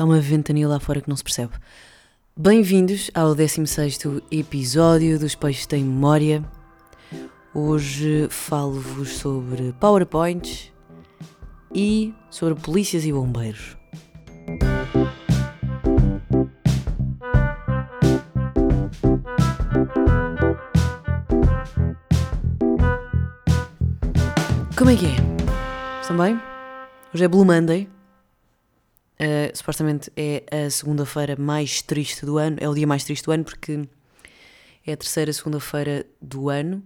Está uma ventania lá fora que não se percebe. Bem-vindos ao 16 episódio dos Peixes Têm Memória. Hoje falo-vos sobre PowerPoints e sobre polícias e bombeiros. Como é que é? Estão bem? Hoje é Blue Monday. Uh, supostamente é a segunda-feira mais triste do ano. É o dia mais triste do ano porque é a terceira segunda-feira do ano.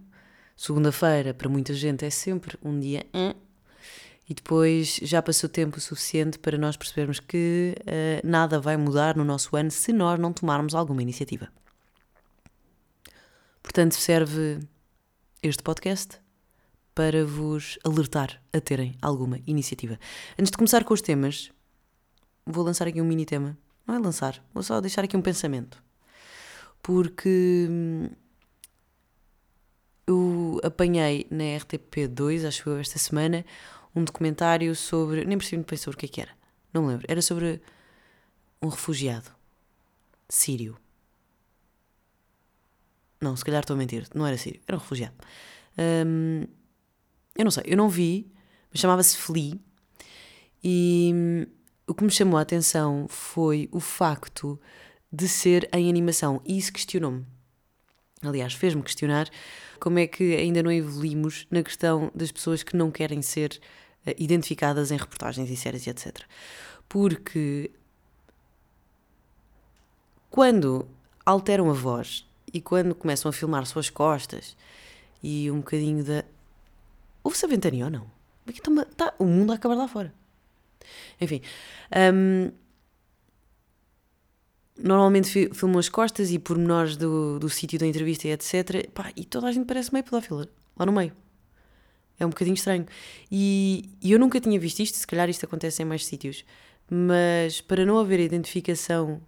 Segunda-feira, para muita gente, é sempre um dia. E depois já passou tempo suficiente para nós percebermos que uh, nada vai mudar no nosso ano se nós não tomarmos alguma iniciativa. Portanto, serve este podcast para vos alertar a terem alguma iniciativa. Antes de começar com os temas, vou lançar aqui um mini tema. Não é lançar, vou só deixar aqui um pensamento. Porque hum, eu apanhei na RTP2, acho eu, esta semana, um documentário sobre. Nem percebi muito bem sobre o que é que era. Não me lembro. Era sobre um refugiado sírio. Não, se calhar estou a mentir. Não era sírio, era um refugiado. Um, eu não sei, eu não vi, mas chamava-se Flea. E hum, o que me chamou a atenção foi o facto de ser em animação. E isso questionou-me. Aliás, fez-me questionar como é que ainda não evoluímos na questão das pessoas que não querem ser uh, identificadas em reportagens e séries etc. Porque quando alteram a voz e quando começam a filmar suas costas e um bocadinho da. Houve-se a ventania ou não? Está, está o mundo a acabar lá fora. Enfim. Um, normalmente filmam as costas e pormenores do, do sítio da entrevista e etc. Pá, e toda a gente parece meio pedófila, lá no meio. É um bocadinho estranho. E, e, eu nunca tinha visto isto, se calhar isto acontece em mais sítios. Mas para não haver identificação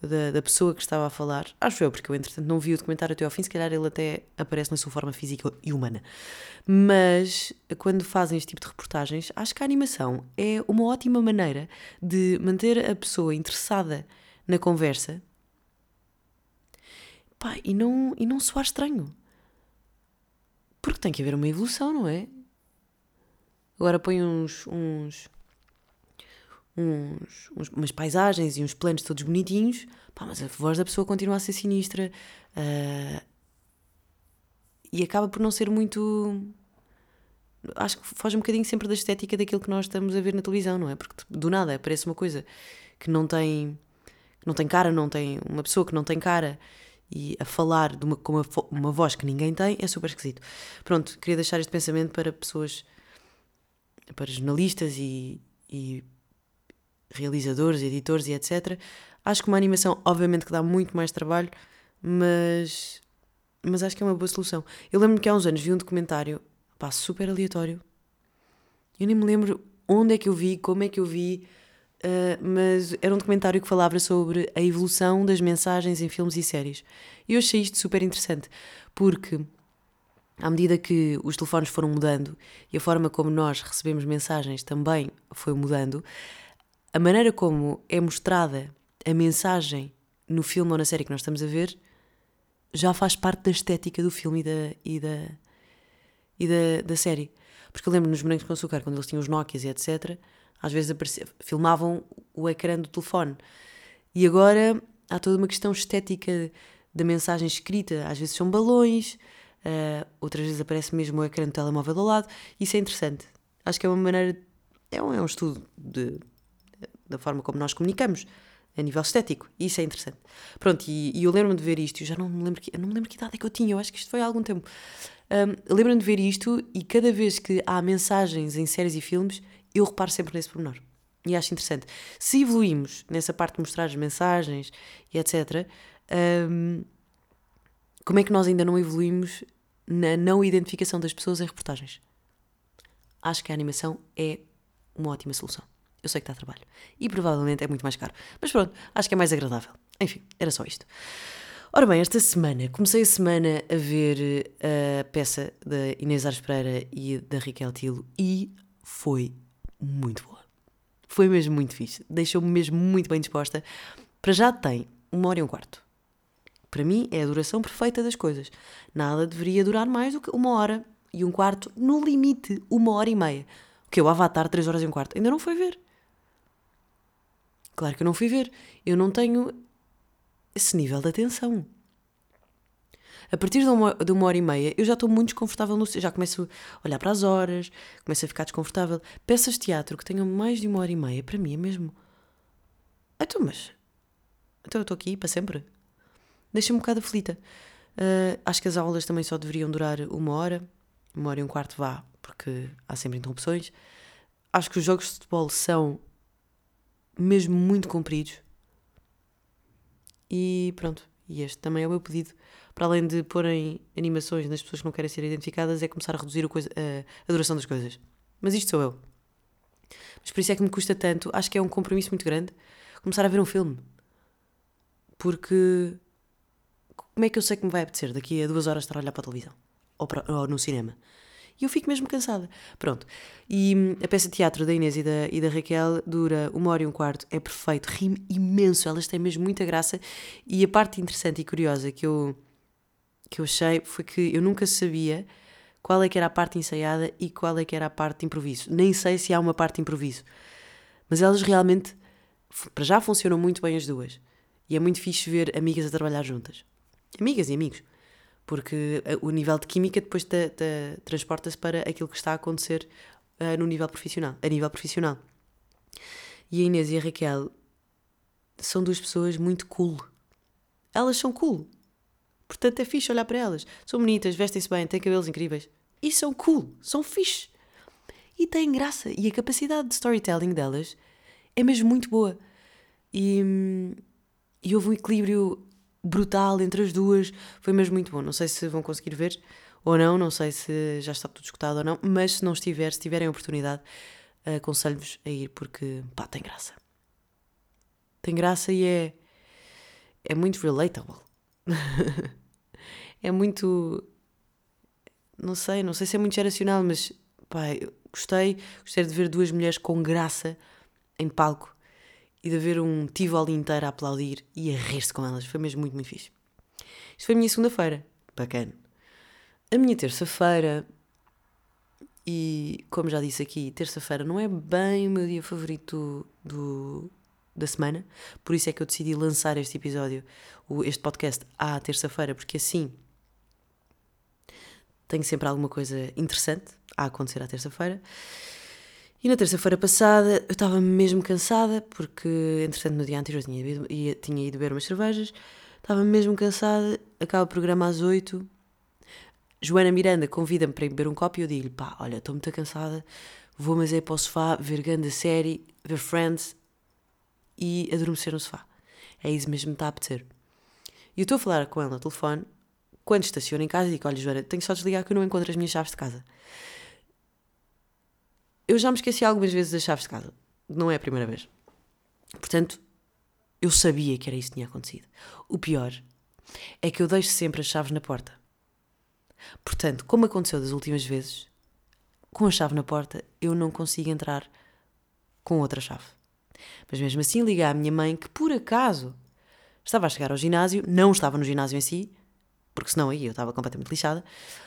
da, da, pessoa que estava a falar. Acho eu, porque eu entretanto não vi o documentário até ao fim, se calhar ele até aparece na sua forma física e humana. Mas quando fazem este tipo de reportagens, acho que a animação é uma ótima maneira de manter a pessoa interessada na conversa pá, e, não, e não soar estranho. Porque tem que haver uma evolução, não é? Agora põe uns, uns uns, uns, umas paisagens e uns planos todos bonitinhos, pá, mas a voz da pessoa continua a ser sinistra uh, e acaba por não ser muito. Acho que foge um bocadinho sempre da estética daquilo que nós estamos a ver na televisão, não é? Porque do nada aparece uma coisa que não tem, que não tem cara, não tem uma pessoa que não tem cara e a falar de uma, com uma, uma voz que ninguém tem é super esquisito. Pronto, queria deixar este pensamento para pessoas, para jornalistas e, e realizadores, editores e etc. Acho que uma animação, obviamente, que dá muito mais trabalho, mas, mas acho que é uma boa solução. Eu lembro-me que há uns anos vi um documentário, pá, super aleatório. Eu nem me lembro onde é que eu vi, como é que eu vi, uh, mas era um documentário que falava sobre a evolução das mensagens em filmes e séries. E eu achei isto super interessante, porque à medida que os telefones foram mudando e a forma como nós recebemos mensagens também foi mudando, a maneira como é mostrada a mensagem no filme ou na série que nós estamos a ver já faz parte da estética do filme e da, e da, e da, da série. Porque eu lembro nos Bonecos com Açúcar, quando eles tinham os Nokias e etc., às vezes aparecia, filmavam o ecrã do telefone. E agora há toda uma questão estética da mensagem escrita. Às vezes são balões, uh, outras vezes aparece mesmo o ecrã do telemóvel ao lado. Isso é interessante. Acho que é uma maneira. É um, é um estudo de da forma como nós comunicamos a nível estético. Isso é interessante. Pronto, e, e eu lembro-me de ver isto, eu já não me lembro que, não me lembro que idade é que eu tinha, eu acho que isto foi há algum tempo. Um, lembro-me de ver isto e cada vez que há mensagens em séries e filmes, eu reparo sempre nesse pormenor. E acho interessante. Se evoluímos nessa parte de mostrar as mensagens e etc., um, como é que nós ainda não evoluímos na não identificação das pessoas em reportagens? Acho que a animação é uma ótima solução. Eu sei que dá trabalho. E provavelmente é muito mais caro. Mas pronto, acho que é mais agradável. Enfim, era só isto. Ora bem, esta semana, comecei a semana a ver eh, a peça da Inês Ares Pereira e da Raquel Tilo e foi muito boa. Foi mesmo muito fixe. Deixou-me mesmo muito bem disposta. Para já tem uma hora e um quarto. Para mim é a duração perfeita das coisas. Nada deveria durar mais do que uma hora e um quarto, no limite, uma hora e meia. O que o Avatar, três horas e um quarto. Ainda não foi ver. Claro que eu não fui ver. Eu não tenho esse nível de atenção. A partir de uma, de uma hora e meia, eu já estou muito desconfortável no já começo a olhar para as horas, começo a ficar desconfortável. Peças de teatro que tenham mais de uma hora e meia, para mim é mesmo. Então, mas. Então eu estou aqui para sempre. Deixa-me um bocado aflita. Uh, acho que as aulas também só deveriam durar uma hora, uma hora e um quarto vá, porque há sempre interrupções. Acho que os jogos de futebol são mesmo muito compridos. E pronto, e este também é o meu pedido para além de porem animações nas pessoas que não querem ser identificadas, é começar a reduzir a, coisa, a, a duração das coisas. Mas isto sou eu. Mas por isso é que me custa tanto, acho que é um compromisso muito grande, começar a ver um filme. Porque como é que eu sei que me vai apetecer daqui a duas horas estar a olhar para a televisão? Ou, para, ou no cinema? E eu fico mesmo cansada. Pronto. E hum, a peça de teatro da Inês e da, e da Raquel dura uma hora e um quarto. É perfeito. Rime imenso. Elas têm mesmo muita graça. E a parte interessante e curiosa que eu que eu achei foi que eu nunca sabia qual é que era a parte ensaiada e qual é que era a parte de improviso. Nem sei se há uma parte de improviso. Mas elas realmente, para já, funcionam muito bem as duas. E é muito fixe ver amigas a trabalhar juntas. Amigas e amigos. Porque eh, o nível de química depois transporta-se para aquilo que está a acontecer uh, no nível profissional, a nível profissional. E a Inês e a Raquel são duas pessoas muito cool. Elas são cool. Portanto, é fixe olhar para elas. São bonitas, vestem-se bem, têm cabelos incríveis. E são cool, são fixe. E têm graça. E a capacidade de storytelling delas é mesmo muito boa. E, e houve um equilíbrio brutal entre as duas. Foi mesmo muito bom. Não sei se vão conseguir ver ou não, não sei se já está tudo escutado ou não, mas se não estiver, se tiverem oportunidade, aconselho-vos a ir porque, pá, tem graça. Tem graça e é, é muito relatable. é muito. Não sei, não sei se é muito geracional, mas pá, gostei, gostei de ver duas mulheres com graça em palco e de ver um Tivoli inteiro a aplaudir e a rir-se com elas. Foi mesmo muito, muito fixe. Isto foi a minha segunda-feira. Bacana. A minha terça-feira, e como já disse aqui, terça-feira não é bem o meu dia favorito do, da semana, por isso é que eu decidi lançar este episódio, este podcast, à terça-feira, porque assim tenho sempre alguma coisa interessante a acontecer à terça-feira. E na terça-feira passada eu estava mesmo cansada, porque entretanto no dia anterior tinha ia, tinha ido beber umas cervejas, estava mesmo cansada, acaba o programa às 8. Joana Miranda convida-me para ir beber um copo e eu digo-lhe: pá, olha, estou muito cansada, vou mas é para o sofá ver grande série, ver Friends e adormecer no sofá. É isso mesmo que está a apetecer. E eu estou a falar com ela no telefone, quando estaciono em casa e digo: Olha, Joana, tenho só de desligar que eu não encontro as minhas chaves de casa. Eu já me esqueci algumas vezes das chaves de casa. Não é a primeira vez. Portanto, eu sabia que era isso que tinha acontecido. O pior é que eu deixo sempre as chaves na porta. Portanto, como aconteceu das últimas vezes, com a chave na porta, eu não consigo entrar com outra chave. Mas mesmo assim liguei à minha mãe, que por acaso estava a chegar ao ginásio, não estava no ginásio em si, porque senão aí eu estava completamente lixada.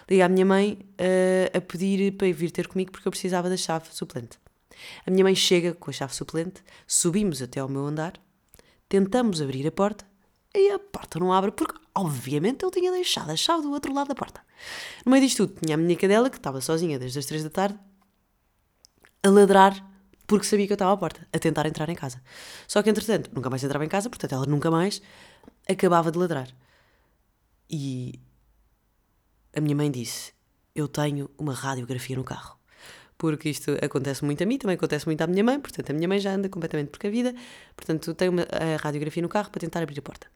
Liguei à minha mãe uh, a pedir para vir ter comigo porque eu precisava da chave suplente. A minha mãe chega com a chave suplente, subimos até ao meu andar, tentamos abrir a porta e a porta não abre porque, obviamente, eu tinha deixado a chave do outro lado da porta. No meio disto tudo, tinha a minha cadela, que estava sozinha desde as três da tarde, a ladrar porque sabia que eu estava à porta, a tentar entrar em casa. Só que, entretanto, nunca mais entrava em casa, portanto, ela nunca mais acabava de ladrar. E a minha mãe disse: Eu tenho uma radiografia no carro. Porque isto acontece muito a mim, também acontece muito à minha mãe, portanto, a minha mãe já anda completamente precavida, portanto, tenho uma a radiografia no carro para tentar abrir a porta.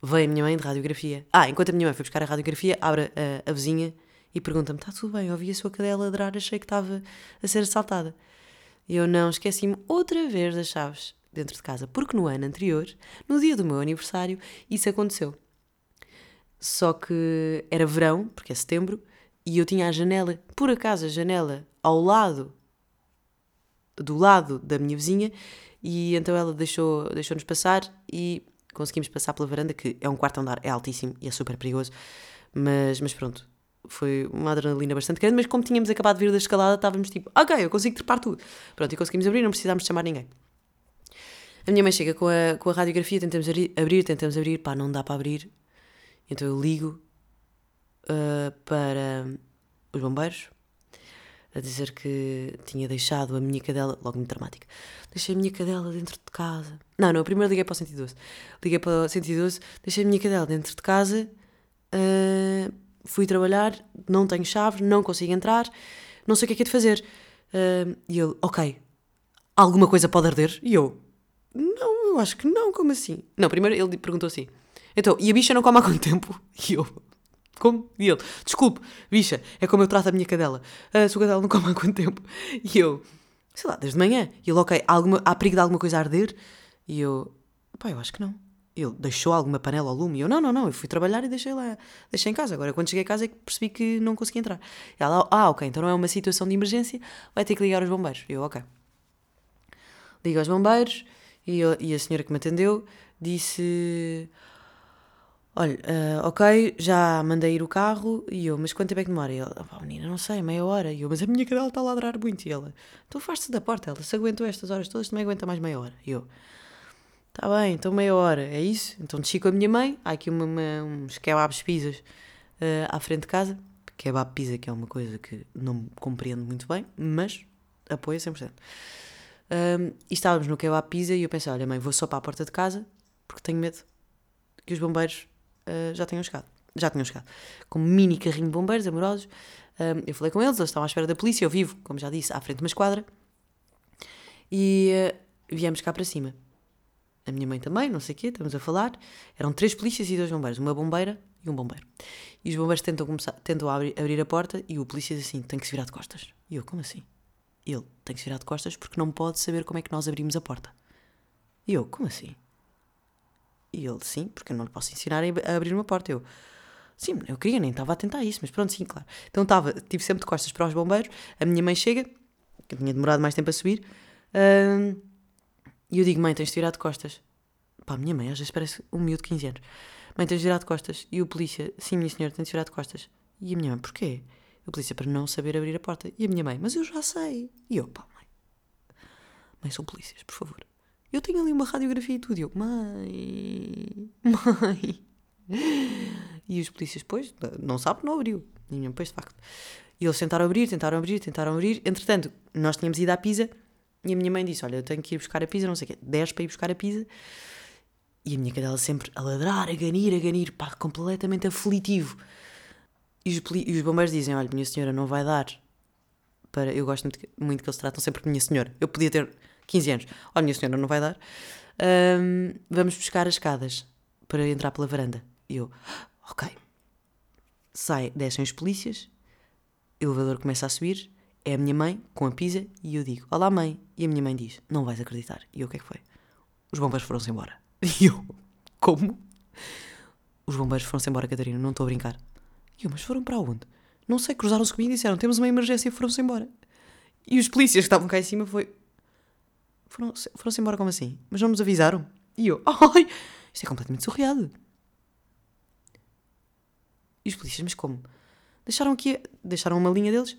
Vem a minha mãe de radiografia. Ah, enquanto a minha mãe foi buscar a radiografia, abre a, a vizinha e pergunta-me: Está tudo bem? ouvi a sua cadela ladrar, achei que estava a ser assaltada. E eu não esqueci-me outra vez das chaves dentro de casa, porque no ano anterior, no dia do meu aniversário, isso aconteceu. Só que era verão, porque é setembro, e eu tinha a janela, por acaso a janela ao lado do lado da minha vizinha e então ela deixou, deixou-nos passar e conseguimos passar pela varanda, que é um quarto andar, é altíssimo e é super perigoso, mas, mas pronto, foi uma adrenalina bastante grande, mas como tínhamos acabado de vir da escalada, estávamos tipo, ok, eu consigo trepar tudo. Pronto, e conseguimos abrir, não precisámos chamar ninguém. A minha mãe chega com a, com a radiografia, tentamos abrir, tentamos abrir, pá, não dá para abrir. Então eu ligo uh, para os bombeiros a dizer que tinha deixado a minha cadela, logo muito dramático, deixei a minha cadela dentro de casa. Não, não, primeiro liguei para o 112. Liguei para o 112, deixei a minha cadela dentro de casa, uh, fui trabalhar, não tenho chaves, não consigo entrar, não sei o que é que é de fazer. Uh, e ele, ok, alguma coisa pode arder? E eu, não, eu acho que não, como assim? Não, primeiro ele perguntou assim, então, e a bicha não come há quanto tempo? E eu, como? E ele, desculpe, bicha, é como eu trato a minha cadela. A sua cadela não come há quanto tempo? E eu, sei lá, desde manhã. E ele, ok, há, alguma, há perigo de alguma coisa a arder? E eu, pá, eu acho que não. Ele deixou alguma panela ao lume? E eu, não, não, não, eu fui trabalhar e deixei lá, deixei em casa. Agora, quando cheguei a casa é que percebi que não conseguia entrar. E ela, ah, ok, então não é uma situação de emergência, vai ter que ligar aos bombeiros. E eu, ok. Ligo aos bombeiros e, eu, e a senhora que me atendeu disse Olha, uh, ok, já mandei ir o carro e eu, mas quanto tempo é que demora? E ele, oh, menina, não sei, meia hora. E eu, mas a minha cadela está a ladrar muito. E ela, tu faz-te da porta, ela se aguentou estas horas todas, também aguenta mais meia hora. E eu, está bem, então meia hora, é isso? Então desci com a minha mãe, há aqui uma, uma, uns kebabs pizzas uh, à frente de casa. Kebab pizza, que é uma coisa que não compreendo muito bem, mas apoio 100%. Um, e estávamos no kebab pizza e eu pensei, olha mãe, vou só para a porta de casa porque tenho medo que os bombeiros uh, já tinham chegado. Já tinham chegado. Com um mini carrinho de bombeiros amorosos. Eu falei com eles, eles estavam à espera da polícia. Eu vivo, como já disse, à frente de uma esquadra. E uh, viemos cá para cima. A minha mãe também, não sei o quê, estamos a falar. Eram três polícias e dois bombeiros. Uma bombeira e um bombeiro. E os bombeiros tentam, começar, tentam abrir, abrir a porta e o polícia diz assim: tem que se virar de costas. E eu, como assim? Ele tem que se virar de costas porque não pode saber como é que nós abrimos a porta. E eu, como assim? E ele, sim, porque eu não lhe posso ensinar a abrir uma porta. Eu, sim, eu queria, nem estava a tentar isso, mas pronto, sim, claro. Então estava, tive sempre de costas para os bombeiros, a minha mãe chega, que tinha demorado mais tempo a subir, uh, e eu digo, mãe, tens de virar de costas. Pá, minha mãe às vezes parece um miúdo de 15 anos. Mãe, tens de virar de costas. E o polícia, sim, minha senhora, tens de virar de costas. E a minha mãe, porquê? O polícia, para não saber abrir a porta. E a minha mãe, mas eu já sei. E eu, pá, mãe, mãe, são polícias, por favor. Eu tenho ali uma radiografia e tudo. E eu, mãe, mãe. E os polícias, depois, não sabe, não abriu. Ninguém, pois, de facto. E eles tentaram abrir, tentaram abrir, tentaram abrir. Entretanto, nós tínhamos ido à pizza e a minha mãe disse: Olha, eu tenho que ir buscar a pizza, não sei o quê. 10 para ir buscar a pizza. E a minha cadela sempre a ladrar, a ganir, a ganir, pá, completamente aflitivo. E os, e os bombeiros dizem: Olha, minha senhora, não vai dar para. Eu gosto muito, muito que eles tratam sempre minha senhora. Eu podia ter 15 anos. Olha, minha senhora, não vai dar. Um, vamos buscar as escadas para entrar pela varanda. E eu, ok. Sai, descem os polícias, o elevador começa a subir, é a minha mãe com a pizza e eu digo, olá mãe. E a minha mãe diz, não vais acreditar. E eu, o que é que foi? Os bombeiros foram-se embora. E eu, como? Os bombeiros foram-se embora, Catarina, não estou a brincar. E eu, mas foram para onde? Não sei, cruzaram-se comigo e disseram, temos uma emergência e foram-se embora. E os polícias que estavam cá em cima foi, foram-se foram embora como assim? Mas não nos avisaram? E eu, ai, isto é completamente surreal. E os polícias, mas como? Deixaram aqui, deixaram uma linha deles.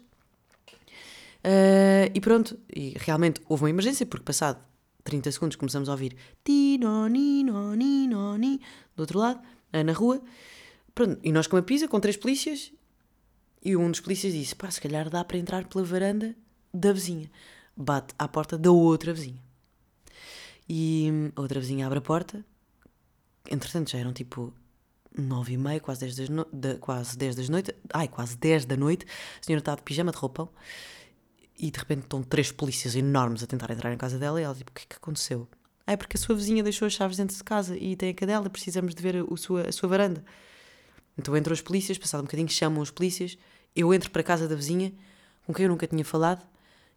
Uh, e pronto, e realmente houve uma emergência, porque passado 30 segundos começamos a ouvir tino, nino, nino, ni, do outro lado, uh, na rua. Pronto, e nós com a pizza, com três polícias, e um dos polícias disse: pá, se calhar dá para entrar pela varanda da vizinha bate à porta da outra vizinha. E a outra vizinha abre a porta. Entretanto, já eram tipo nove e meia, quase dez, das no... de... quase dez das noite. Ai, quase dez da noite. A senhora está de pijama, de roupão. E de repente estão três polícias enormes a tentar entrar em casa dela. E ela tipo, o que é que aconteceu? Ah, é porque a sua vizinha deixou as chaves dentro de casa e tem a cadela, precisamos de ver a sua, a sua varanda. Então entram os polícias, passado um bocadinho chamam os polícias, eu entro para a casa da vizinha, com quem eu nunca tinha falado,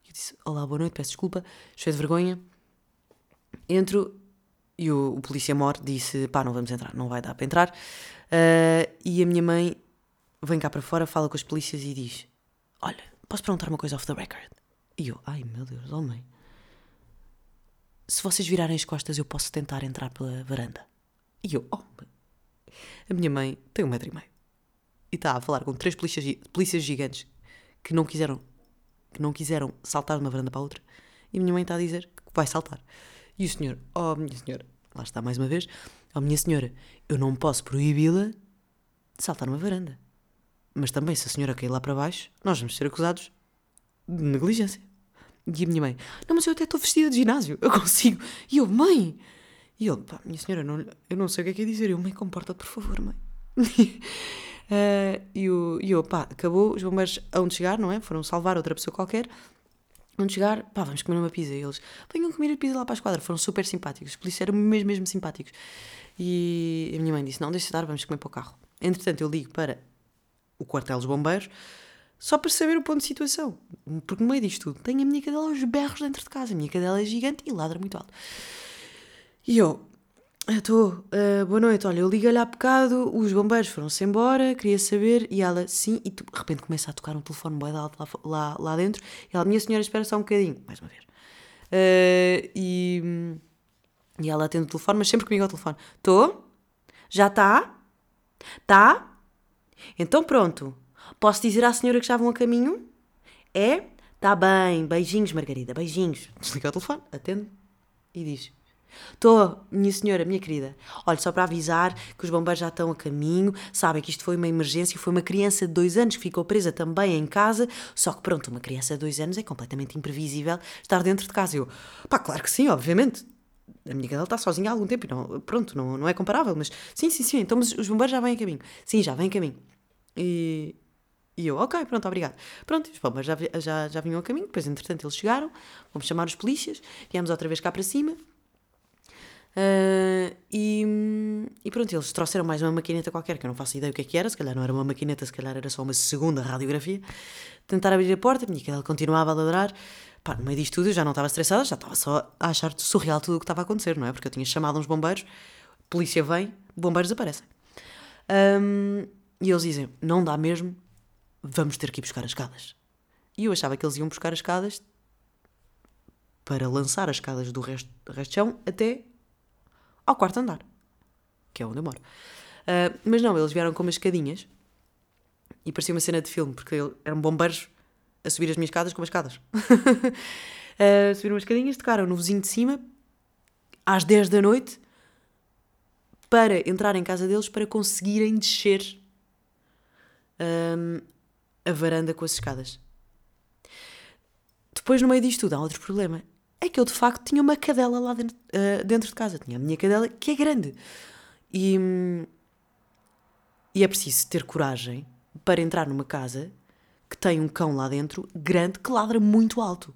eu disse: Olá, boa noite, peço desculpa, cheio de vergonha. Entro e o, o polícia mor disse: Pá, não vamos entrar, não vai dar para entrar. Uh, e a minha mãe vem cá para fora, fala com os polícias e diz: Olha, posso perguntar uma coisa off the record? E eu: Ai meu Deus, oh mãe, se vocês virarem as costas, eu posso tentar entrar pela varanda. E eu, oh, a minha mãe tem um metro e meio. E está a falar com três polícias, polícias gigantes que não quiseram que não quiseram saltar de uma varanda para outra. E a minha mãe está a dizer que vai saltar. E o senhor, oh minha senhora, lá está mais uma vez, oh minha senhora, eu não posso proibi-la de saltar numa varanda. Mas também, se a senhora cair lá para baixo, nós vamos ser acusados de negligência. E a minha mãe, não, mas eu até estou vestida de ginásio, eu consigo. E eu, mãe! E ele, pá, minha senhora, não, eu não sei o que é que é dizer. Eu, mãe, comporta-te, por favor, mãe. uh, e, o, e eu, pá, acabou, os bombeiros hão chegar, não é? Foram salvar outra pessoa qualquer. Vão chegar, pá, vamos comer uma pizza. E eles, venham comer a pizza lá para a esquadra. Foram super simpáticos. Os polícias eram mesmo, mesmo simpáticos. E a minha mãe disse, não, deixa estar, vamos comer para o carro. Entretanto, eu ligo para o quartel dos bombeiros só para saber o ponto de situação. Porque no meio disto tudo, tenho a minha cadela aos berros dentro de casa. A minha cadela é gigante e ladra muito alto. E eu, estou, uh, boa noite, olha, eu liguei-lhe há bocado, os bombeiros foram-se embora, queria saber, e ela, sim, e de repente começa a tocar um telefone boi lá, lá, lá dentro, e ela, minha senhora, espera só um bocadinho, mais uma vez. Uh, e, e ela atende o telefone, mas sempre comigo ao telefone. Estou? Já está? Tá? Então pronto. Posso dizer à senhora que vão a caminho? É? Tá bem. Beijinhos, Margarida. Beijinhos. Desliga o telefone, atende e diz: Estou, minha senhora, minha querida. Olha, só para avisar que os bombeiros já estão a caminho, sabem que isto foi uma emergência, foi uma criança de dois anos que ficou presa também em casa, só que pronto, uma criança de dois anos é completamente imprevisível estar dentro de casa. Eu, pá, claro que sim, obviamente. A minha cadela está sozinha há algum tempo não, pronto, não, não é comparável, mas sim, sim, sim, então os bombeiros já vêm a caminho. Sim, já vêm a caminho. E, e eu, ok, pronto, obrigado. Pronto, os bombeiros já, já, já vinham a caminho, depois entretanto eles chegaram, vamos chamar os polícias, viemos outra vez cá para cima. Uh, e, e, pronto, eles trouxeram mais uma maquineta qualquer, que eu não faço ideia o que é que era, se calhar não era uma maquineta, se calhar era só uma segunda radiografia. Tentar abrir a porta, a minha cadela continuava a ladrar. Pá, no meio disto tudo eu já não estava estressada, já estava só a achar surreal tudo o que estava a acontecer, não é? Porque eu tinha chamado uns bombeiros, polícia vem, bombeiros aparecem. Um, e eles dizem: não dá mesmo, vamos ter que ir buscar as escadas. E eu achava que eles iam buscar as escadas para lançar as escadas do resto, do resto de chão até ao quarto andar, que é onde eu moro. Uh, mas não, eles vieram com umas escadinhas e parecia uma cena de filme, porque eram bombeiros a subir as minhas escadas com as escadas. uh, subiram umas escadinhas, tocaram no vizinho de cima às 10 da noite para entrar em casa deles para conseguirem descer um, a varanda com as escadas. Depois, no meio disto tudo, há outro problema. É que eu, de facto, tinha uma cadela lá dentro, uh, dentro de casa. Tinha a minha cadela, que é grande. E, e é preciso ter coragem para entrar numa casa que tem um cão lá dentro, grande, que ladra muito alto.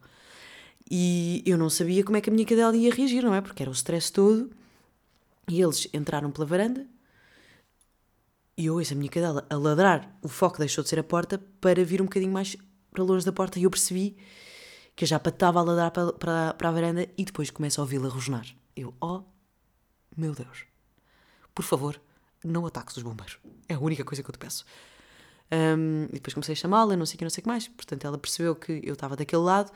E eu não sabia como é que a minha cadela ia reagir, não é? Porque era o stress todo. E eles entraram pela varanda, e eu ouço a minha cadela a ladrar, o foco deixou de ser a porta para vir um bocadinho mais para longe da porta e eu percebi que a japa estava a ladrar para, para, para a varanda e depois começo a ouvi-la rosnar. Eu, oh meu Deus, por favor, não ataques os bombeiros. É a única coisa que eu te peço. Um, e depois comecei a chamá-la, não sei o que, não sei o que mais. Portanto, ela percebeu que eu estava daquele lado.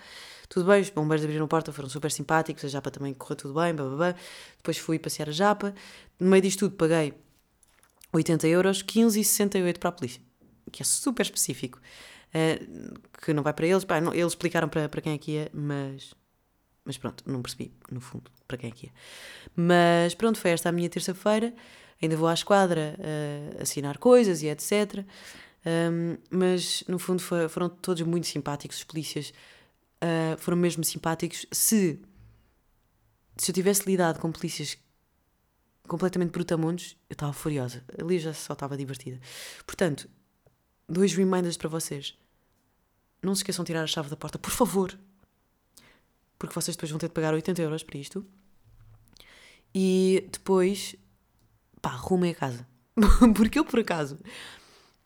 Tudo bem, os bombeiros abriram a porta, foram super simpáticos, a japa também correu tudo bem, blá, blá, blá. Depois fui passear a japa. No meio disto tudo, paguei 80 euros, 15,68 para a polícia, que é super específico. Uh, que não vai para eles, pá, não, eles explicaram para, para quem é que ia, mas, mas pronto, não percebi, no fundo, para quem é que ia. Mas pronto, foi esta a minha terça-feira, ainda vou à esquadra uh, assinar coisas e etc. Um, mas no fundo foram todos muito simpáticos, os polícias uh, foram mesmo simpáticos. Se, se eu tivesse lidado com polícias completamente brutamundos, eu estava furiosa. Ali já só estava divertida. Portanto, dois reminders para vocês. Não se esqueçam de tirar a chave da porta, por favor. Porque vocês depois vão ter de pagar 80 euros para isto. E depois, pá, arrumem a casa. porque eu, por acaso,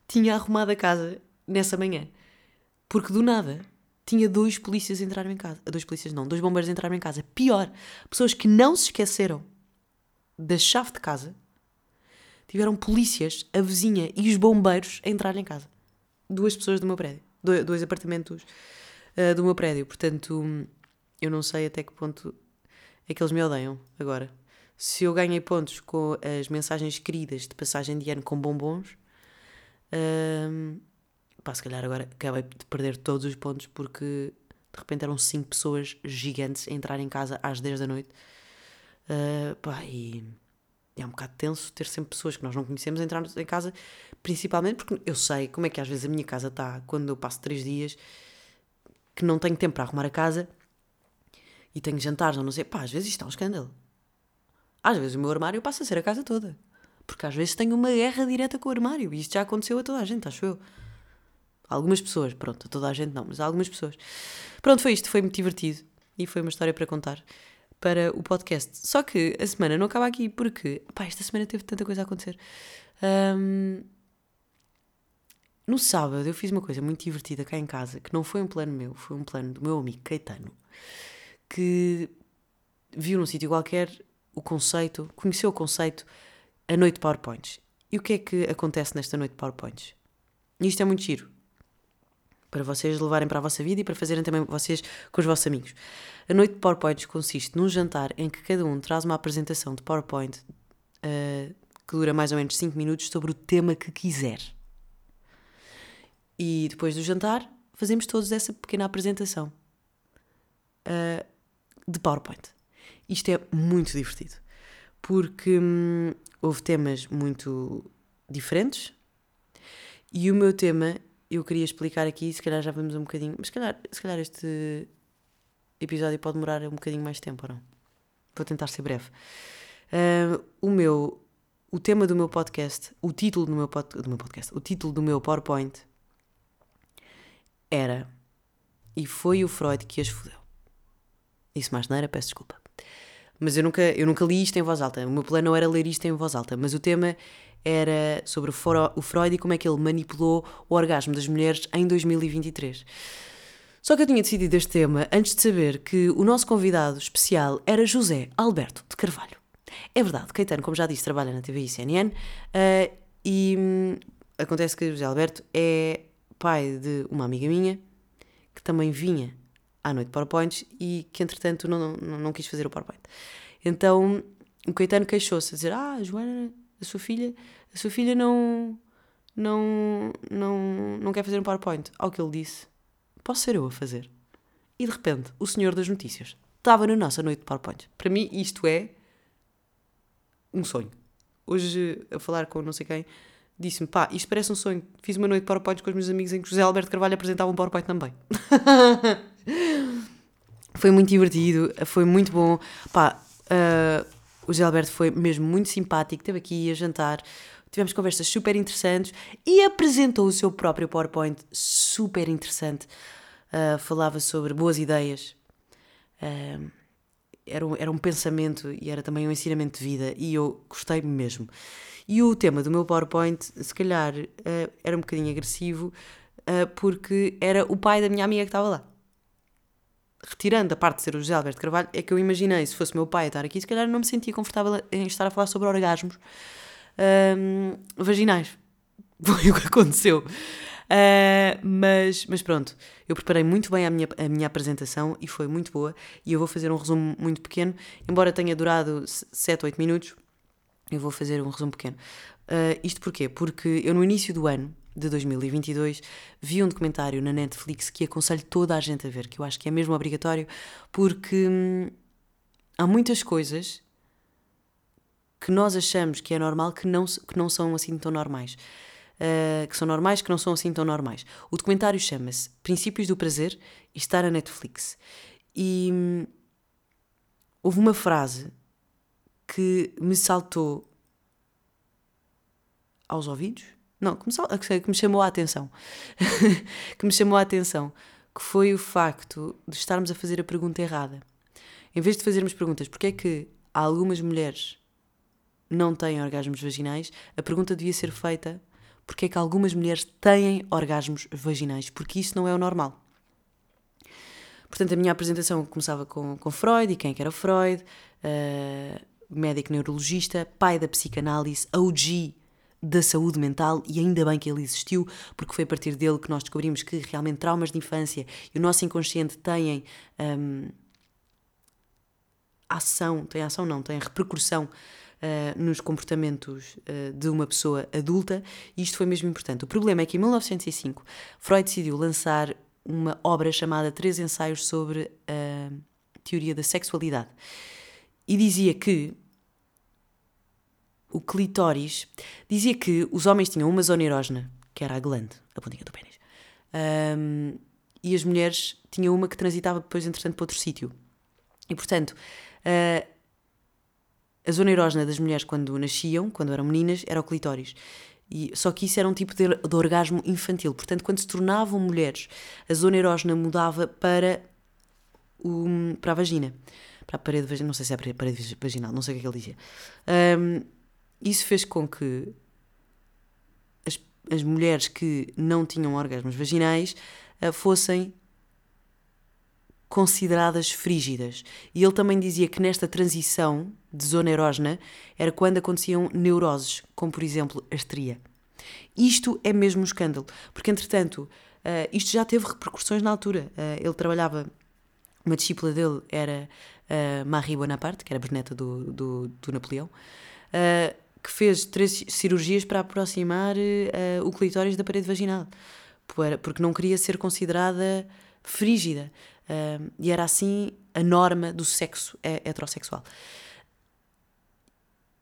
tinha arrumado a casa nessa manhã. Porque do nada tinha dois polícias entrarem em casa. Dois polícias não, dois bombeiros entrarem em casa. Pior, pessoas que não se esqueceram da chave de casa, tiveram polícias, a vizinha e os bombeiros a entrar em casa. Duas pessoas do meu prédio. Dois apartamentos uh, do meu prédio. Portanto, eu não sei até que ponto é que eles me odeiam agora. Se eu ganhei pontos com as mensagens queridas de passagem de ano com bombons, hum, pá, se calhar agora acabei de perder todos os pontos porque de repente eram 5 pessoas gigantes a entrar em casa às 10 da noite. Uh, pá, e é um bocado tenso ter sempre pessoas que nós não conhecemos a entrar em casa, principalmente porque eu sei como é que às vezes a minha casa está quando eu passo 3 dias que não tenho tempo para arrumar a casa e tenho jantares não sei. Pá, às vezes isto é um escândalo. Às vezes o meu armário passa a ser a casa toda. Porque às vezes tenho uma guerra direta com o armário e isto já aconteceu a toda a gente, acho eu. Algumas pessoas, pronto, a toda a gente não, mas algumas pessoas. Pronto, foi isto, foi muito divertido e foi uma história para contar para o podcast. Só que a semana não acaba aqui porque, pá, esta semana teve tanta coisa a acontecer. Um, no sábado eu fiz uma coisa muito divertida cá em casa, que não foi um plano meu, foi um plano do meu amigo Caetano, que viu num sítio qualquer o conceito, conheceu o conceito a noite de PowerPoints. E o que é que acontece nesta noite de PowerPoints? Isto é muito giro para vocês levarem para a vossa vida e para fazerem também vocês com os vossos amigos. A noite de PowerPoint consiste num jantar em que cada um traz uma apresentação de PowerPoint uh, que dura mais ou menos 5 minutos sobre o tema que quiser. E depois do jantar, fazemos todos essa pequena apresentação uh, de PowerPoint. Isto é muito divertido, porque hum, houve temas muito diferentes e o meu tema eu queria explicar aqui, se calhar já vamos um bocadinho, mas se calhar, se calhar este episódio pode demorar um bocadinho mais tempo ou não? Vou tentar ser breve. Uh, o meu, o tema do meu podcast, o título do meu, pod, do meu podcast, o título do meu PowerPoint era E foi o Freud que as fodeu. Isso mais não era, peço desculpa. Mas eu nunca, eu nunca li isto em voz alta. O meu plano não era ler isto em voz alta, mas o tema era sobre o Freud e como é que ele manipulou o orgasmo das mulheres em 2023. Só que eu tinha decidido este tema antes de saber que o nosso convidado especial era José Alberto de Carvalho. É verdade, Caetano, como já disse, trabalha na TVI CNN uh, e hum, acontece que José Alberto é pai de uma amiga minha que também vinha à noite PowerPoints e que entretanto não, não, não quis fazer o PowerPoint. Então o Caetano queixou-se a dizer: Ah, Joana, a sua filha, a sua filha não, não, não, não quer fazer um PowerPoint. Ao que ele disse: Posso ser eu a fazer. E de repente, o senhor das notícias estava na nossa noite de PowerPoint. Para mim, isto é um sonho. Hoje, a falar com não sei quem, disse-me: pá, isto parece um sonho. Fiz uma noite de PowerPoint com os meus amigos em que José Alberto Carvalho apresentava um PowerPoint também. foi muito divertido, foi muito bom. Pá, uh, o José Alberto foi mesmo muito simpático, esteve aqui a jantar, tivemos conversas super interessantes e apresentou o seu próprio PowerPoint super interessante. Uh, falava sobre boas ideias. Uh, era, um, era um pensamento e era também um ensinamento de vida e eu gostei mesmo. E o tema do meu PowerPoint, se calhar, uh, era um bocadinho agressivo, porque era o pai da minha amiga que estava lá retirando a parte de ser o José Alberto Carvalho, é que eu imaginei, se fosse meu pai a estar aqui, se calhar não me sentia confortável em estar a falar sobre orgasmos um, vaginais. Foi o que aconteceu. Uh, mas, mas pronto, eu preparei muito bem a minha, a minha apresentação e foi muito boa. E eu vou fazer um resumo muito pequeno, embora tenha durado 7 ou 8 minutos, eu vou fazer um resumo pequeno. Uh, isto porquê? Porque eu no início do ano, de 2022, vi um documentário na Netflix que aconselho toda a gente a ver, que eu acho que é mesmo obrigatório, porque hum, há muitas coisas que nós achamos que é normal que não, que não são assim tão normais. Uh, que são normais, que não são assim tão normais. O documentário chama-se Princípios do Prazer e está na Netflix. E hum, houve uma frase que me saltou aos ouvidos não, que me, que me chamou a atenção. que me chamou a atenção. Que foi o facto de estarmos a fazer a pergunta errada. Em vez de fazermos perguntas, porque é que algumas mulheres não têm orgasmos vaginais, a pergunta devia ser feita porque é que algumas mulheres têm orgasmos vaginais, porque isso não é o normal. Portanto, a minha apresentação começava com, com Freud e quem é que era Freud, uh, médico neurologista, pai da psicanálise, OG da saúde mental e ainda bem que ele existiu, porque foi a partir dele que nós descobrimos que realmente traumas de infância e o nosso inconsciente têm. Um, ação, tem ação não, tem repercussão uh, nos comportamentos uh, de uma pessoa adulta, e isto foi mesmo importante. O problema é que em 1905 Freud decidiu lançar uma obra chamada Três Ensaios sobre a Teoria da Sexualidade. E dizia que o clitóris dizia que os homens tinham uma zona erógena, que era a glande, a pontinha do pênis, um, e as mulheres tinham uma que transitava depois, entretanto, para outro sítio. E, portanto, uh, a zona erógena das mulheres quando nasciam, quando eram meninas, era o clitóris. E, só que isso era um tipo de, de, orgasmo infantil. Portanto, quando se tornavam mulheres, a zona erógena mudava para, o, para a vagina. Para a parede vaginal. Não sei se é a parede vaginal, não sei o que é que ele dizia. Um, isso fez com que as, as mulheres que não tinham orgasmos vaginais uh, fossem consideradas frígidas. E ele também dizia que nesta transição de zona erógena era quando aconteciam neuroses, como por exemplo a estria. Isto é mesmo um escândalo, porque entretanto uh, isto já teve repercussões na altura. Uh, ele trabalhava, uma discípula dele era uh, Marie Bonaparte, que era bisneta do, do, do Napoleão, que fez três cirurgias para aproximar o clitóris da parede vaginal, porque não queria ser considerada frígida. Uh, e era assim a norma do sexo heterossexual.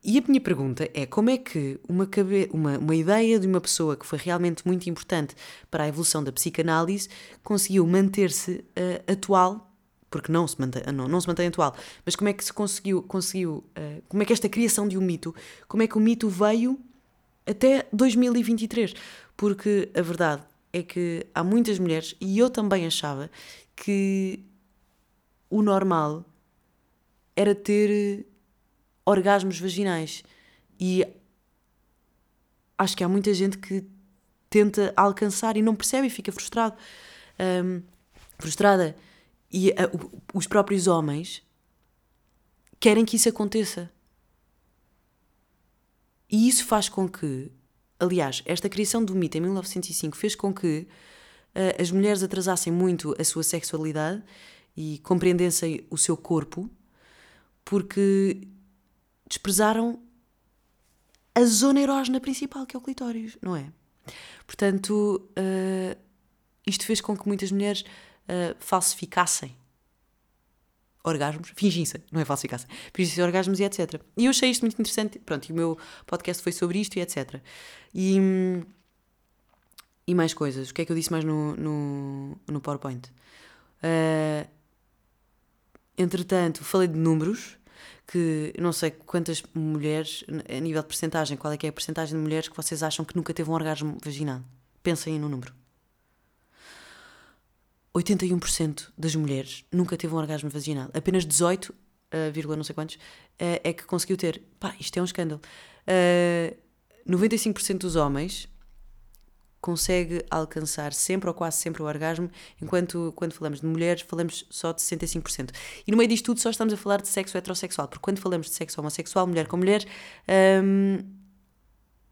E a minha pergunta é como é que uma, cabe uma, uma ideia de uma pessoa que foi realmente muito importante para a evolução da psicanálise conseguiu manter-se uh, atual, porque não se, mantém, não, não se mantém atual, mas como é que se conseguiu, conseguiu uh, como é que esta criação de um mito, como é que o mito veio até 2023? Porque a verdade é que há muitas mulheres, e eu também achava, que o normal era ter orgasmos vaginais. E acho que há muita gente que tenta alcançar e não percebe e fica frustrado. Um, frustrada. E uh, os próprios homens querem que isso aconteça. E isso faz com que, aliás, esta criação do mito em 1905 fez com que uh, as mulheres atrasassem muito a sua sexualidade e compreendessem o seu corpo, porque desprezaram a zona erógena principal, que é o clitóris, não é? Portanto, uh, isto fez com que muitas mulheres uh, falsificassem orgasmos, fingissem, não é falsificassem, fingissem orgasmos e etc. E eu achei isto muito interessante, pronto, e o meu podcast foi sobre isto e etc. E, e mais coisas. O que é que eu disse mais no, no, no PowerPoint? Uh, entretanto, falei de números, que não sei quantas mulheres, a nível de percentagem, qual é que é a percentagem de mulheres que vocês acham que nunca teve um orgasmo vaginal? Pensem no número. 81% das mulheres nunca teve um orgasmo vaginal. Apenas 18, uh, não sei quantos, uh, é que conseguiu ter. Pá, isto é um escândalo. Uh, 95% dos homens consegue alcançar sempre ou quase sempre o orgasmo, enquanto quando falamos de mulheres falamos só de 65%. E no meio disto tudo só estamos a falar de sexo heterossexual, porque quando falamos de sexo homossexual, mulher com mulher, hum,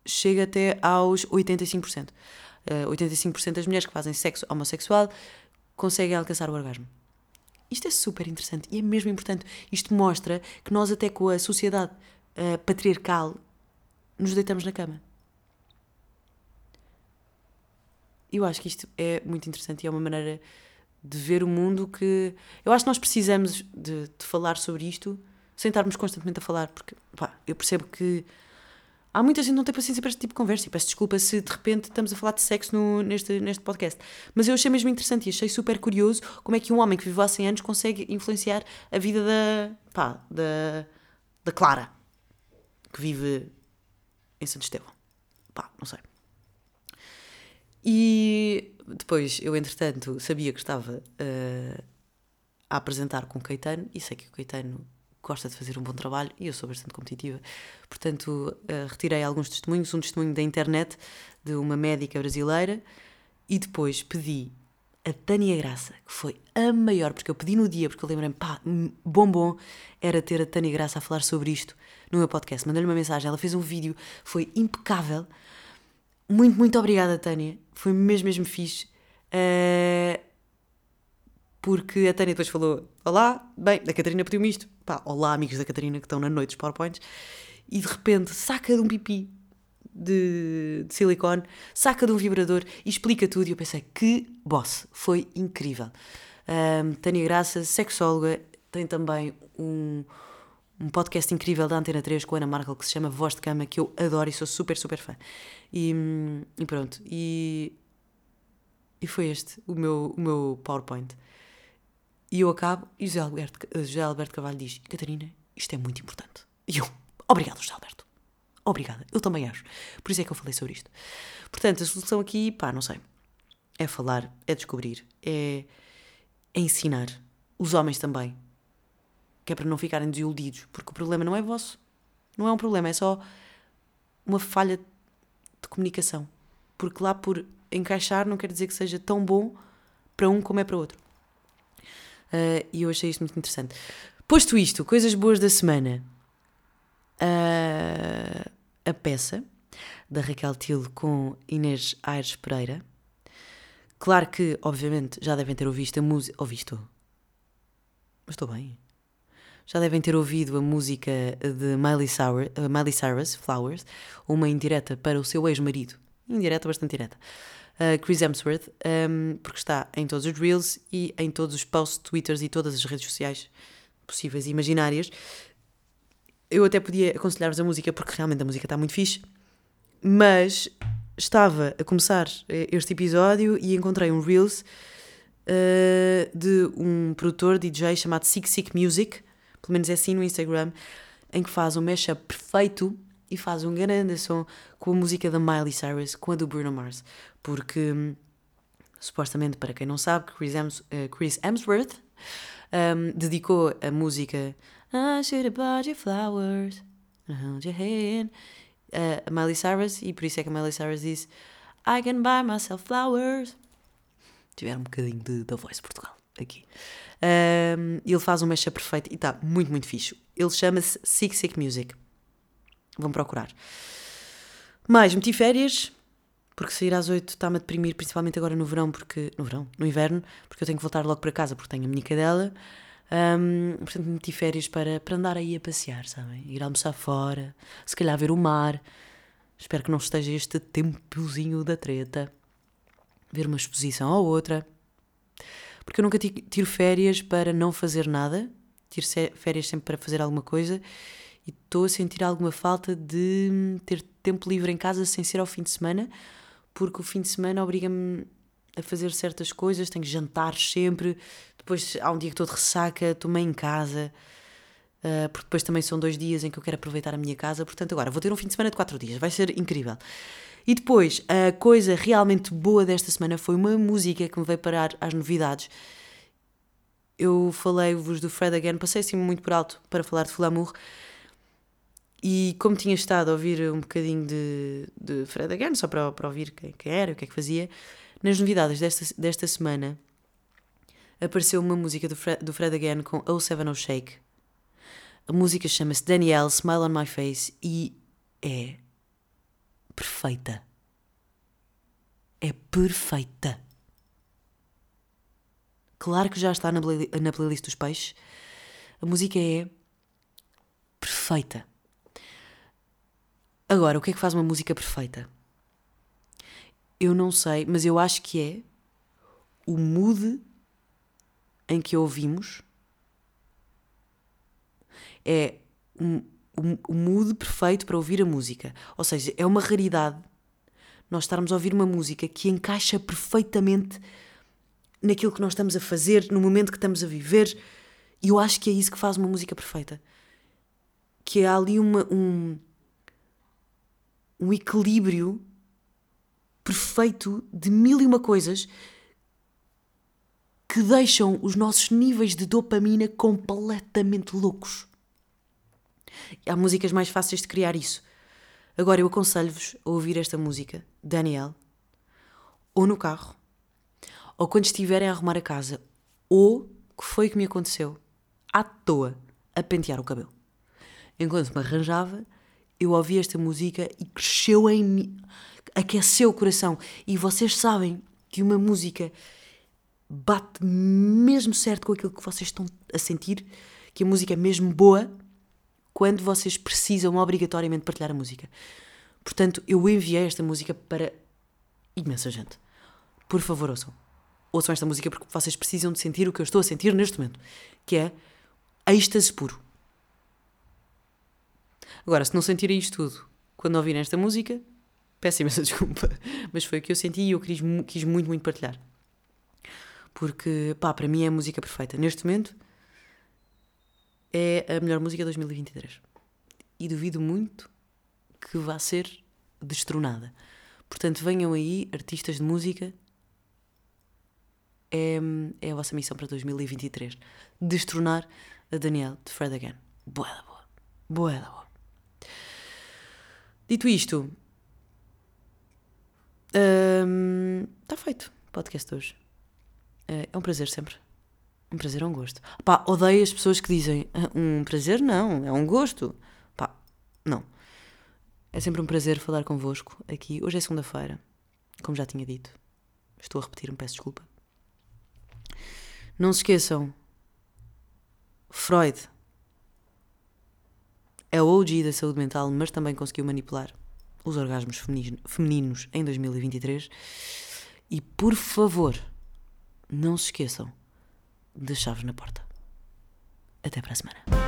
chega até aos 85%. Uh, 85% das mulheres que fazem sexo homossexual conseguem alcançar o orgasmo. Isto é super interessante e é mesmo importante. Isto mostra que nós, até com a sociedade uh, patriarcal, nos deitamos na cama. eu acho que isto é muito interessante e é uma maneira de ver o mundo que. Eu acho que nós precisamos de, de falar sobre isto sem estarmos constantemente a falar, porque pá, eu percebo que há muita gente que não tem paciência para este tipo de conversa e peço desculpa se de repente estamos a falar de sexo no, neste, neste podcast. Mas eu achei mesmo interessante e achei super curioso como é que um homem que viveu há 100 anos consegue influenciar a vida da. pá, da. da Clara, que vive em Santo Estevão. Pá, não sei. E depois eu, entretanto, sabia que estava uh, a apresentar com o Caetano e sei que o Caetano gosta de fazer um bom trabalho e eu sou bastante competitiva. Portanto, uh, retirei alguns testemunhos, um testemunho da internet de uma médica brasileira e depois pedi a Tânia Graça, que foi a maior, porque eu pedi no dia, porque eu lembrei-me, pá, bom bom era ter a Tânia Graça a falar sobre isto no meu podcast. Mandei-lhe uma mensagem, ela fez um vídeo, foi impecável. Muito, muito obrigada, Tânia. Foi mesmo, mesmo fixe. Uh, porque a Tânia depois falou: Olá, bem, a Catarina pediu-me isto. Pá, olá, amigos da Catarina que estão na noite dos PowerPoints. E de repente saca de um pipi de, de silicone, saca de um vibrador e explica tudo. E eu pensei: Que boss, foi incrível. Um, Tânia Graça, sexóloga, tem também um, um podcast incrível da Antena 3 com a Ana Markel que se chama Voz de Cama, que eu adoro e sou super, super fã. E, e pronto, e, e foi este o meu, o meu PowerPoint. E eu acabo e José Alberto, José Alberto Carvalho diz: Catarina, isto é muito importante. E eu, obrigado, José Alberto. Obrigada, eu também acho. Por isso é que eu falei sobre isto. Portanto, a solução aqui, pá, não sei. É falar, é descobrir, é, é ensinar. Os homens também que é para não ficarem desiludidos, porque o problema não é vosso, não é um problema, é só uma falha de comunicação. Porque lá por encaixar não quer dizer que seja tão bom para um como é para outro. Uh, e eu achei isto muito interessante. Posto isto, coisas boas da semana. Uh, a peça da Raquel Tilo com Inês Aires Pereira. Claro que, obviamente, já devem ter ouvido a música. Ouvisto? Mas estou bem já devem ter ouvido a música de Miley, uh, Miley Cyrus, Flowers, uma indireta para o seu ex-marido. Indireta, bastante direta. Uh, Chris Hemsworth, um, porque está em todos os Reels e em todos os posts, Twitters e todas as redes sociais possíveis e imaginárias. Eu até podia aconselhar-vos a música porque realmente a música está muito fixe, mas estava a começar eh, este episódio e encontrei um Reels uh, de um produtor DJ chamado Sick Sick Music, pelo menos é assim no Instagram, em que faz um mashup perfeito e faz um grande som com a música da Miley Cyrus com a do Bruno Mars. Porque, hum, supostamente, para quem não sabe, Chris, Chris Hemsworth um, dedicou a música I should have bought you flowers, held your hand, a Miley Cyrus, e por isso é que a Miley Cyrus disse I can buy myself flowers. Tiveram um bocadinho de da Voice Portugal aqui. Um, ele faz um mecha perfeito e está muito, muito fixe. Ele chama-se Sick Sick Music. Vão procurar. Mais, meti férias, porque sair às 8 está-me a deprimir, principalmente agora no verão, porque. No verão, no inverno, porque eu tenho que voltar logo para casa porque tenho a minha cadela. Um, portanto, meti férias para, para andar aí a passear, sabem? Ir almoçar fora, se calhar ver o mar. Espero que não esteja este tempozinho da treta. Ver uma exposição ou outra porque eu nunca tiro férias para não fazer nada, tiro férias sempre para fazer alguma coisa e estou a sentir alguma falta de ter tempo livre em casa sem ser ao fim de semana, porque o fim de semana obriga-me a fazer certas coisas, tenho jantares sempre, depois há um dia que estou de ressaca, tomei em casa, uh, porque depois também são dois dias em que eu quero aproveitar a minha casa, portanto agora vou ter um fim de semana de quatro dias, vai ser incrível. E depois, a coisa realmente boa desta semana foi uma música que me veio parar às novidades. Eu falei-vos do Fred Again, passei assim muito por alto para falar de Flamour. E como tinha estado a ouvir um bocadinho de, de Fred Again, só para, para ouvir quem, quem era, o que é que fazia, nas novidades desta, desta semana apareceu uma música do Fred, do Fred Again com O Seven O Shake. A música chama-se Danielle, Smile on My Face e é perfeita. É perfeita. Claro que já está na, na playlist dos peixes. A música é perfeita. Agora, o que é que faz uma música perfeita? Eu não sei, mas eu acho que é o mood em que ouvimos. É um, o, o mood perfeito para ouvir a música. Ou seja, é uma raridade nós estarmos a ouvir uma música que encaixa perfeitamente naquilo que nós estamos a fazer, no momento que estamos a viver. E eu acho que é isso que faz uma música perfeita. Que há ali uma, um, um equilíbrio perfeito de mil e uma coisas que deixam os nossos níveis de dopamina completamente loucos. Há músicas mais fáceis de criar isso. Agora eu aconselho-vos a ouvir esta música, Daniel, ou no carro, ou quando estiverem a arrumar a casa, ou que foi que me aconteceu, à toa, a pentear o cabelo. Enquanto me arranjava, eu ouvi esta música e cresceu em mim, aqueceu o coração. E vocês sabem que uma música bate mesmo certo com aquilo que vocês estão a sentir, que a música é mesmo boa quando vocês precisam obrigatoriamente partilhar a música. Portanto, eu enviei esta música para imensa gente. Por favor, ouçam. Ouçam esta música porque vocês precisam de sentir o que eu estou a sentir neste momento, que é êxtase puro. Agora, se não sentirem isto tudo quando ouvirem esta música, peço imensa desculpa, mas foi o que eu senti e eu quis, quis muito, muito partilhar. Porque, pá, para mim é a música perfeita. Neste momento, é a melhor música de 2023. E duvido muito que vá ser destronada. Portanto, venham aí, artistas de música. É, é a vossa missão para 2023. Destronar a Danielle de Fred Again. Boa da boa. Boa da boa. Dito isto, está hum, feito o podcast hoje. É, é um prazer sempre. Um prazer é um gosto. Pá, odeio as pessoas que dizem ah, um prazer não, é um gosto. Pá, não. É sempre um prazer falar convosco aqui. Hoje é segunda-feira, como já tinha dito. Estou a repetir-me, peço desculpa. Não se esqueçam, Freud é o OG da saúde mental, mas também conseguiu manipular os orgasmos femininos em 2023. E por favor, não se esqueçam de chaves na porta. Até para a semana.